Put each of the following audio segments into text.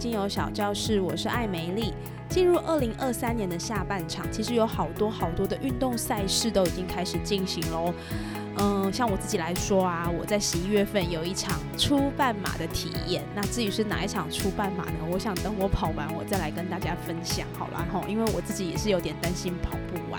精油小教室，我是艾美丽。进入二零二三年的下半场，其实有好多好多的运动赛事都已经开始进行喽。嗯，像我自己来说啊，我在十一月份有一场初半马的体验。那至于是哪一场初半马呢？我想等我跑完，我再来跟大家分享好了哈。因为我自己也是有点担心跑不完。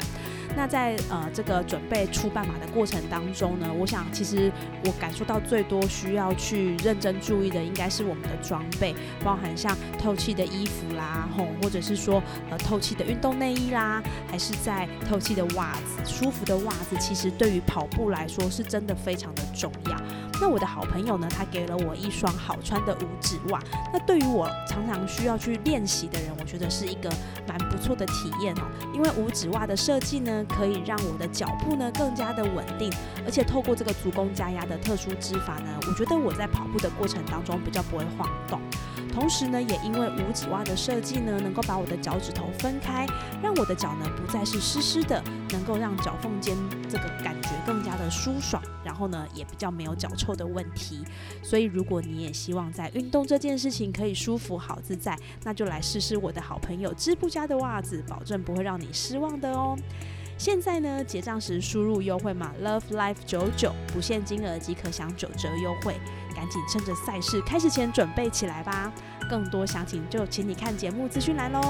那在呃这个准备出半马的过程当中呢，我想其实我感受到最多需要去认真注意的，应该是我们的装备，包含像透气的衣服啦，吼，或者是说呃透气的运动内衣啦，还是在透气的袜子，舒服的袜子，其实对于跑步来说是真的非常的重要。那我的好朋友呢，他给了我一双好穿的五指袜。那对于我常常需要去练习的人，我觉得是一个蛮不错的体验哦。因为五指袜的设计呢，可以让我的脚步呢更加的稳定，而且透过这个足弓加压的特殊织法呢，我觉得我在跑步的过程当中比较不会晃动。同时呢，也因为五指袜的设计呢，能够把我的脚趾头分开，让我的脚呢不再是湿湿的，能够让脚缝间这个感觉更加的舒爽，然后呢也比较没有脚臭的问题。所以如果你也希望在运动这件事情可以舒服好自在，那就来试试我的好朋友织布家的袜子，保证不会让你失望的哦。现在呢，结账时输入优惠码 Love Life 九九，不限金额即可享九折优惠。赶紧趁着赛事开始前准备起来吧！更多详情就请你看节目资讯栏喽。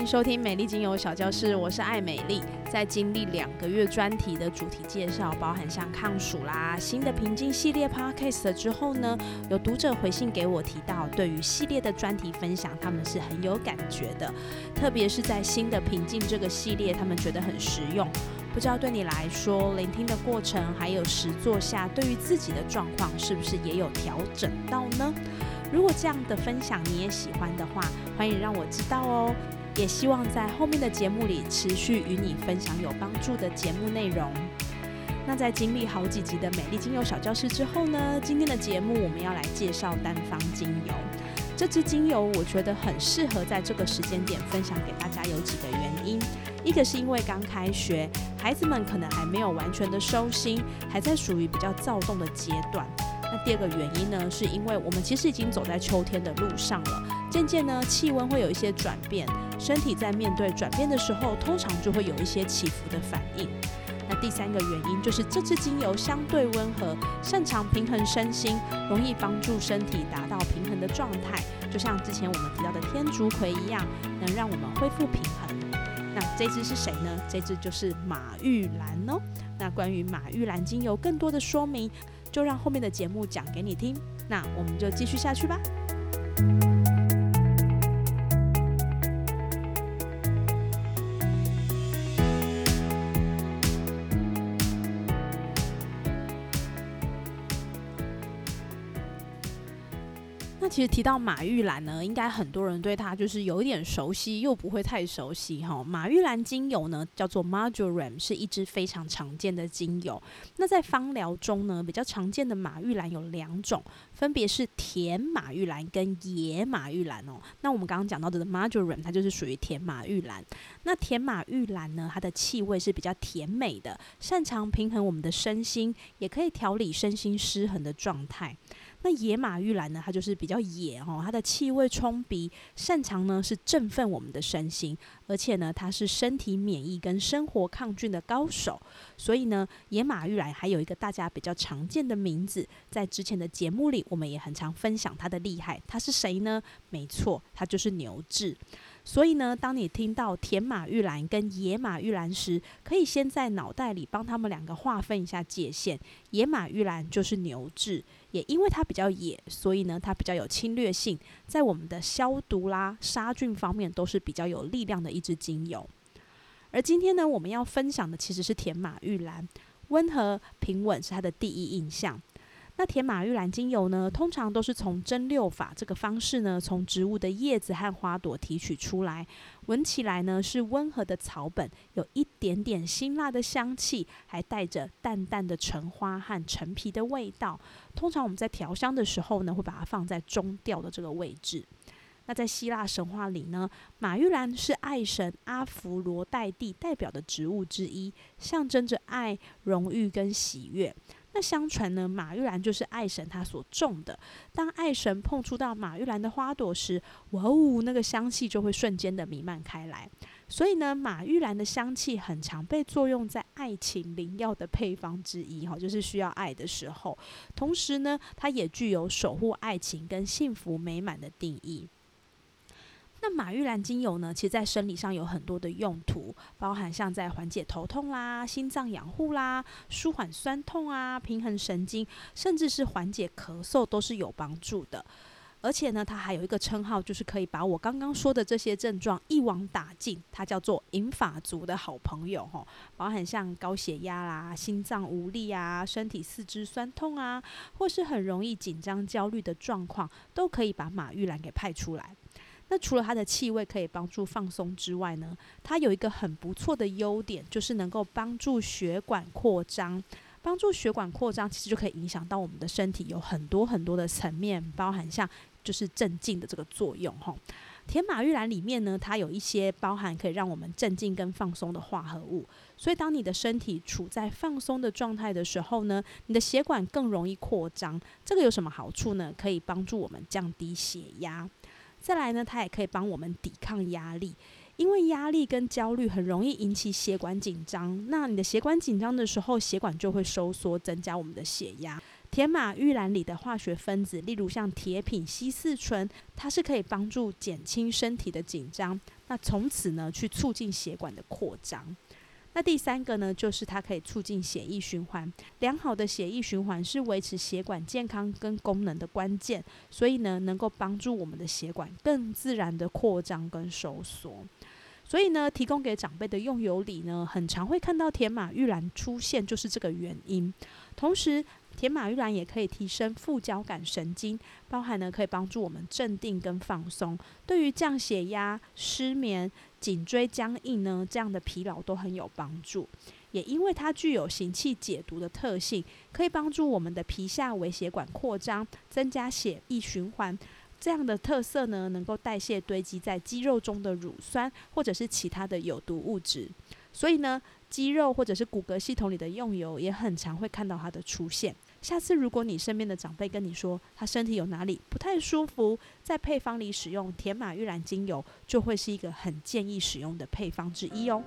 迎收听美丽精油小教室，我是爱美丽。在经历两个月专题的主题介绍，包含像抗暑啦、新的平静系列 Podcast 之后呢，有读者回信给我提到，对于系列的专题分享，他们是很有感觉的。特别是在新的平静这个系列，他们觉得很实用。不知道对你来说，聆听的过程还有实做下，对于自己的状况是不是也有调整到呢？如果这样的分享你也喜欢的话，欢迎让我知道哦。也希望在后面的节目里持续与你分享有帮助的节目内容。那在经历好几集的美丽精油小教室之后呢，今天的节目我们要来介绍单方精油。这支精油我觉得很适合在这个时间点分享给大家，有几个原因。一个是因为刚开学，孩子们可能还没有完全的收心，还在属于比较躁动的阶段。那第二个原因呢，是因为我们其实已经走在秋天的路上了，渐渐呢气温会有一些转变，身体在面对转变的时候，通常就会有一些起伏的反应。那第三个原因就是这支精油相对温和，擅长平衡身心，容易帮助身体达到平衡的状态，就像之前我们提到的天竺葵一样，能让我们恢复平衡。那这支是谁呢？这支就是马玉兰哦。那关于马玉兰精油更多的说明。就让后面的节目讲给你听，那我们就继续下去吧。那其实提到马玉兰呢，应该很多人对它就是有一点熟悉，又不会太熟悉哈。马玉兰精油呢，叫做 Marjoram，是一支非常常见的精油。那在芳疗中呢，比较常见的马玉兰有两种，分别是甜马玉兰跟野马玉兰哦。那我们刚刚讲到的 Marjoram，它就是属于甜马玉兰。那甜马玉兰呢，它的气味是比较甜美的，擅长平衡我们的身心，也可以调理身心失衡的状态。那野马玉兰呢？它就是比较野哦，它的气味冲鼻，擅长呢是振奋我们的身心，而且呢它是身体免疫跟生活抗菌的高手。所以呢，野马玉兰还有一个大家比较常见的名字，在之前的节目里，我们也很常分享它的厉害。它是谁呢？没错，它就是牛至。所以呢，当你听到甜马玉兰跟野马玉兰时，可以先在脑袋里帮他们两个划分一下界限。野马玉兰就是牛至，也因为它比较野，所以呢，它比较有侵略性，在我们的消毒啦、杀菌方面都是比较有力量的一支精油。而今天呢，我们要分享的其实是甜马玉兰，温和平稳是它的第一印象。那甜马玉兰精油呢，通常都是从蒸馏法这个方式呢，从植物的叶子和花朵提取出来，闻起来呢是温和的草本，有一点点辛辣的香气，还带着淡淡的橙花和陈皮的味道。通常我们在调香的时候呢，会把它放在中调的这个位置。那在希腊神话里呢，马玉兰是爱神阿芙罗代蒂代表的植物之一，象征着爱、荣誉跟喜悦。那相传呢，马玉兰就是爱神他所种的。当爱神碰触到马玉兰的花朵时，哇哦，那个香气就会瞬间的弥漫开来。所以呢，马玉兰的香气很常被作用在爱情灵药的配方之一，哈，就是需要爱的时候。同时呢，它也具有守护爱情跟幸福美满的定义。那马玉兰精油呢？其实，在生理上有很多的用途，包含像在缓解头痛啦、心脏养护啦、舒缓酸痛啊、平衡神经，甚至是缓解咳嗽，都是有帮助的。而且呢，它还有一个称号，就是可以把我刚刚说的这些症状一网打尽，它叫做银发族的好朋友吼，包含像高血压啦、心脏无力啊、身体四肢酸痛啊，或是很容易紧张焦虑的状况，都可以把马玉兰给派出来。那除了它的气味可以帮助放松之外呢，它有一个很不错的优点，就是能够帮助血管扩张。帮助血管扩张，其实就可以影响到我们的身体有很多很多的层面，包含像就是镇静的这个作用。吼，天马玉兰里面呢，它有一些包含可以让我们镇静跟放松的化合物，所以当你的身体处在放松的状态的时候呢，你的血管更容易扩张。这个有什么好处呢？可以帮助我们降低血压。再来呢，它也可以帮我们抵抗压力，因为压力跟焦虑很容易引起血管紧张。那你的血管紧张的时候，血管就会收缩，增加我们的血压。铁马玉兰里的化学分子，例如像铁品烯四醇，它是可以帮助减轻身体的紧张，那从此呢，去促进血管的扩张。那第三个呢，就是它可以促进血液循环。良好的血液循环是维持血管健康跟功能的关键，所以呢，能够帮助我们的血管更自然的扩张跟收缩。所以呢，提供给长辈的用油里呢，很常会看到甜马玉兰出现，就是这个原因。同时，甜马玉兰也可以提升副交感神经，包含呢可以帮助我们镇定跟放松，对于降血压、失眠、颈椎僵硬呢这样的疲劳都很有帮助。也因为它具有行气解毒的特性，可以帮助我们的皮下微血管扩张，增加血液循环。这样的特色呢，能够代谢堆积在肌肉中的乳酸或者是其他的有毒物质。所以呢，肌肉或者是骨骼系统里的用油也很常会看到它的出现。下次如果你身边的长辈跟你说他身体有哪里不太舒服，在配方里使用甜马玉兰精油，就会是一个很建议使用的配方之一哦。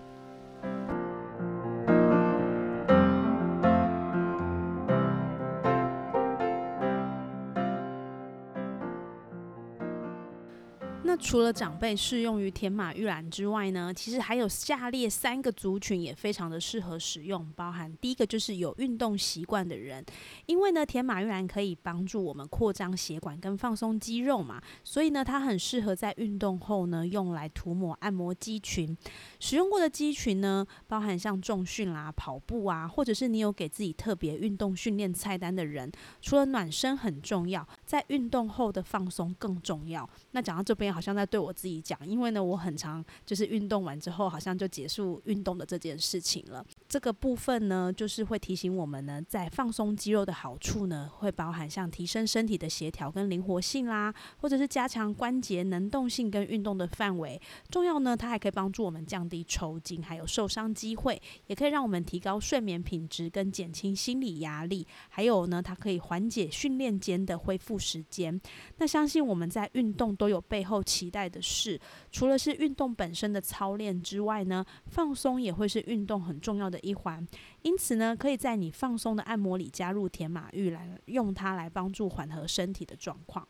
除了长辈适用于甜马玉兰之外呢，其实还有下列三个族群也非常的适合使用，包含第一个就是有运动习惯的人，因为呢甜马玉兰可以帮助我们扩张血管跟放松肌肉嘛，所以呢它很适合在运动后呢用来涂抹按摩肌群。使用过的肌群呢，包含像重训啦、跑步啊，或者是你有给自己特别运动训练菜单的人，除了暖身很重要，在运动后的放松更重要。那讲到这边好。像那对我自己讲，因为呢，我很常就是运动完之后，好像就结束运动的这件事情了。这个部分呢，就是会提醒我们呢，在放松肌肉的好处呢，会包含像提升身体的协调跟灵活性啦，或者是加强关节能动性跟运动的范围。重要呢，它还可以帮助我们降低抽筋，还有受伤机会，也可以让我们提高睡眠品质跟减轻心理压力。还有呢，它可以缓解训练间的恢复时间。那相信我们在运动都有背后。期待的事，除了是运动本身的操练之外呢，放松也会是运动很重要的一环。因此呢，可以在你放松的按摩里加入甜马玉来用它来帮助缓和身体的状况。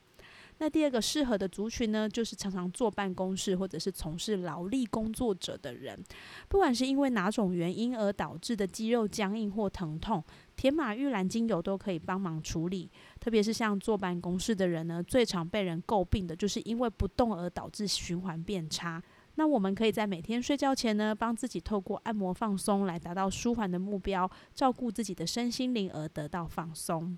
那第二个适合的族群呢，就是常常坐办公室或者是从事劳力工作者的人，不管是因为哪种原因而导致的肌肉僵硬或疼痛，甜马玉兰精油都可以帮忙处理。特别是像坐办公室的人呢，最常被人诟病的就是因为不动而导致循环变差。那我们可以在每天睡觉前呢，帮自己透过按摩放松来达到舒缓的目标，照顾自己的身心灵而得到放松。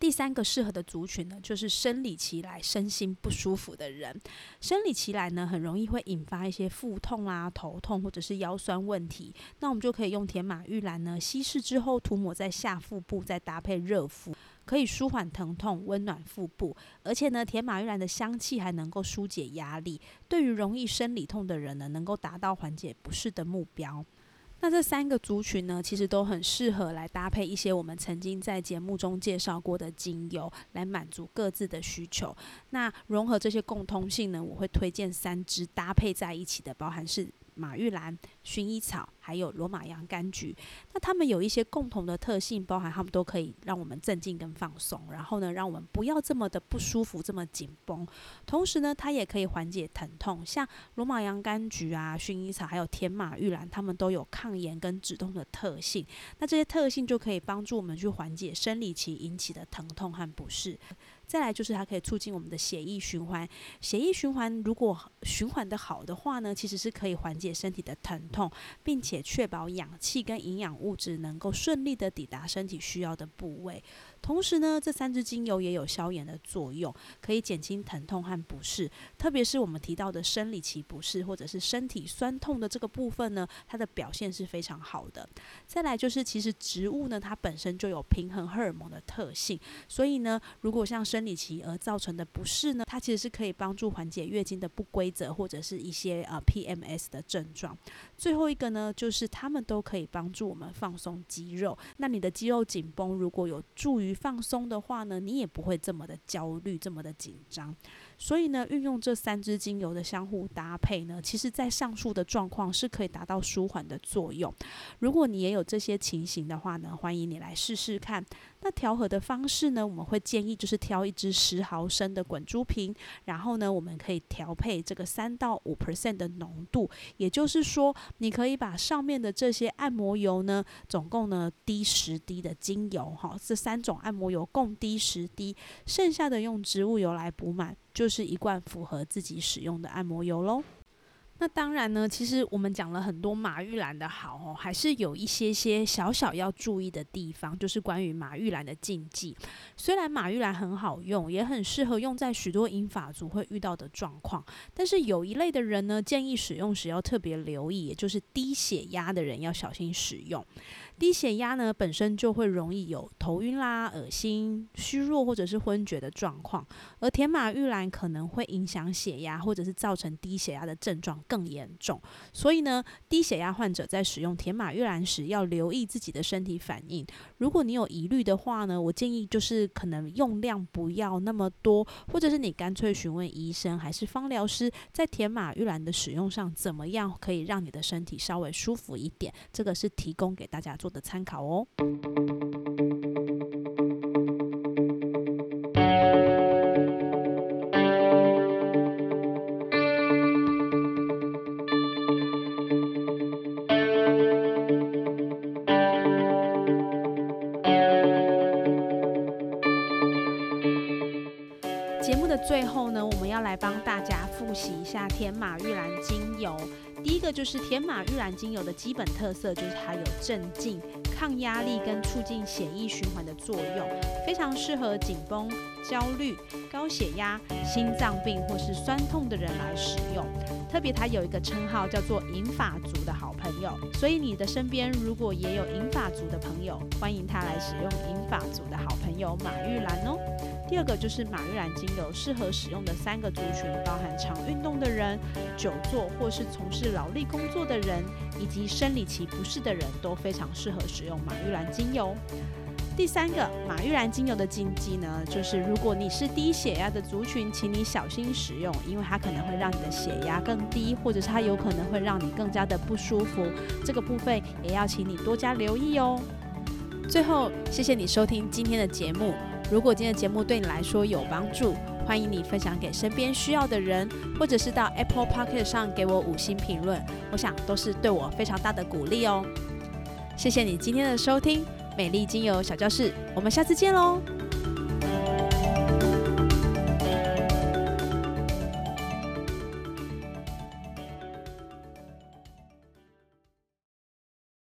第三个适合的族群呢，就是生理期来身心不舒服的人。生理期来呢，很容易会引发一些腹痛啊、头痛或者是腰酸问题。那我们就可以用甜马玉兰呢，稀释之后涂抹在下腹部，再搭配热敷，可以舒缓疼痛、温暖腹部。而且呢，铁马玉兰的香气还能够疏解压力，对于容易生理痛的人呢，能够达到缓解不适的目标。那这三个族群呢，其实都很适合来搭配一些我们曾经在节目中介绍过的精油，来满足各自的需求。那融合这些共通性呢，我会推荐三支搭配在一起的，包含是。马玉兰、薰衣草，还有罗马洋甘菊，那它们有一些共同的特性，包含它们都可以让我们镇静跟放松，然后呢，让我们不要这么的不舒服，这么紧绷。同时呢，它也可以缓解疼痛。像罗马洋甘菊啊、薰衣草，还有天马玉兰，它们都有抗炎跟止痛的特性。那这些特性就可以帮助我们去缓解生理期引起的疼痛和不适。再来就是它可以促进我们的血液循环，血液循环如果循环的好的话呢，其实是可以缓解身体的疼痛，并且确保氧气跟营养物质能够顺利的抵达身体需要的部位。同时呢，这三支精油也有消炎的作用，可以减轻疼痛和不适。特别是我们提到的生理期不适或者是身体酸痛的这个部分呢，它的表现是非常好的。再来就是，其实植物呢，它本身就有平衡荷尔蒙的特性，所以呢，如果像生理期而造成的不适呢，它其实是可以帮助缓解月经的不规则或者是一些呃 PMS 的症状。最后一个呢，就是它们都可以帮助我们放松肌肉。那你的肌肉紧绷，如果有助于放松的话呢，你也不会这么的焦虑，这么的紧张。所以呢，运用这三支精油的相互搭配呢，其实在上述的状况是可以达到舒缓的作用。如果你也有这些情形的话呢，欢迎你来试试看。那调和的方式呢，我们会建议就是挑一支十毫升的滚珠瓶，然后呢，我们可以调配这个三到五 percent 的浓度。也就是说，你可以把上面的这些按摩油呢，总共呢滴十滴的精油，哈，这三种按摩油共滴十滴，剩下的用植物油来补满。就是一罐符合自己使用的按摩油喽。那当然呢，其实我们讲了很多马玉兰的好哦，还是有一些些小小要注意的地方，就是关于马玉兰的禁忌。虽然马玉兰很好用，也很适合用在许多银发族会遇到的状况，但是有一类的人呢，建议使用时要特别留意，也就是低血压的人要小心使用。低血压呢，本身就会容易有头晕啦、恶心、虚弱或者是昏厥的状况，而甜马玉兰可能会影响血压，或者是造成低血压的症状更严重。所以呢，低血压患者在使用甜马玉兰时，要留意自己的身体反应。如果你有疑虑的话呢，我建议就是可能用量不要那么多，或者是你干脆询问医生还是芳疗师，在甜马玉兰的使用上怎么样可以让你的身体稍微舒服一点。这个是提供给大家做。的参考哦。节目的最后呢，我们要来帮大家复习一下天马玉兰精油。第一个就是天马玉兰精油的基本特色，就是它有镇静、抗压力跟促进血液循环的作用，非常适合紧绷、焦虑、高血压、心脏病或是酸痛的人来使用。特别它有一个称号叫做银发族的好朋友，所以你的身边如果也有银发族的朋友，欢迎他来使用银发族的好朋友马玉兰哦。第二个就是马玉兰精油适合使用的三个族群，包含常运动的人、久坐或是从事劳力工作的人，以及生理期不适的人，都非常适合使用马玉兰精油。第三个马玉兰精油的禁忌呢，就是如果你是低血压的族群，请你小心使用，因为它可能会让你的血压更低，或者是它有可能会让你更加的不舒服。这个部分也要请你多加留意哦。最后，谢谢你收听今天的节目。如果今天的节目对你来说有帮助，欢迎你分享给身边需要的人，或者是到 Apple p o c k e t 上给我五星评论，我想都是对我非常大的鼓励哦。谢谢你今天的收听，美丽精油小教室，我们下次见喽。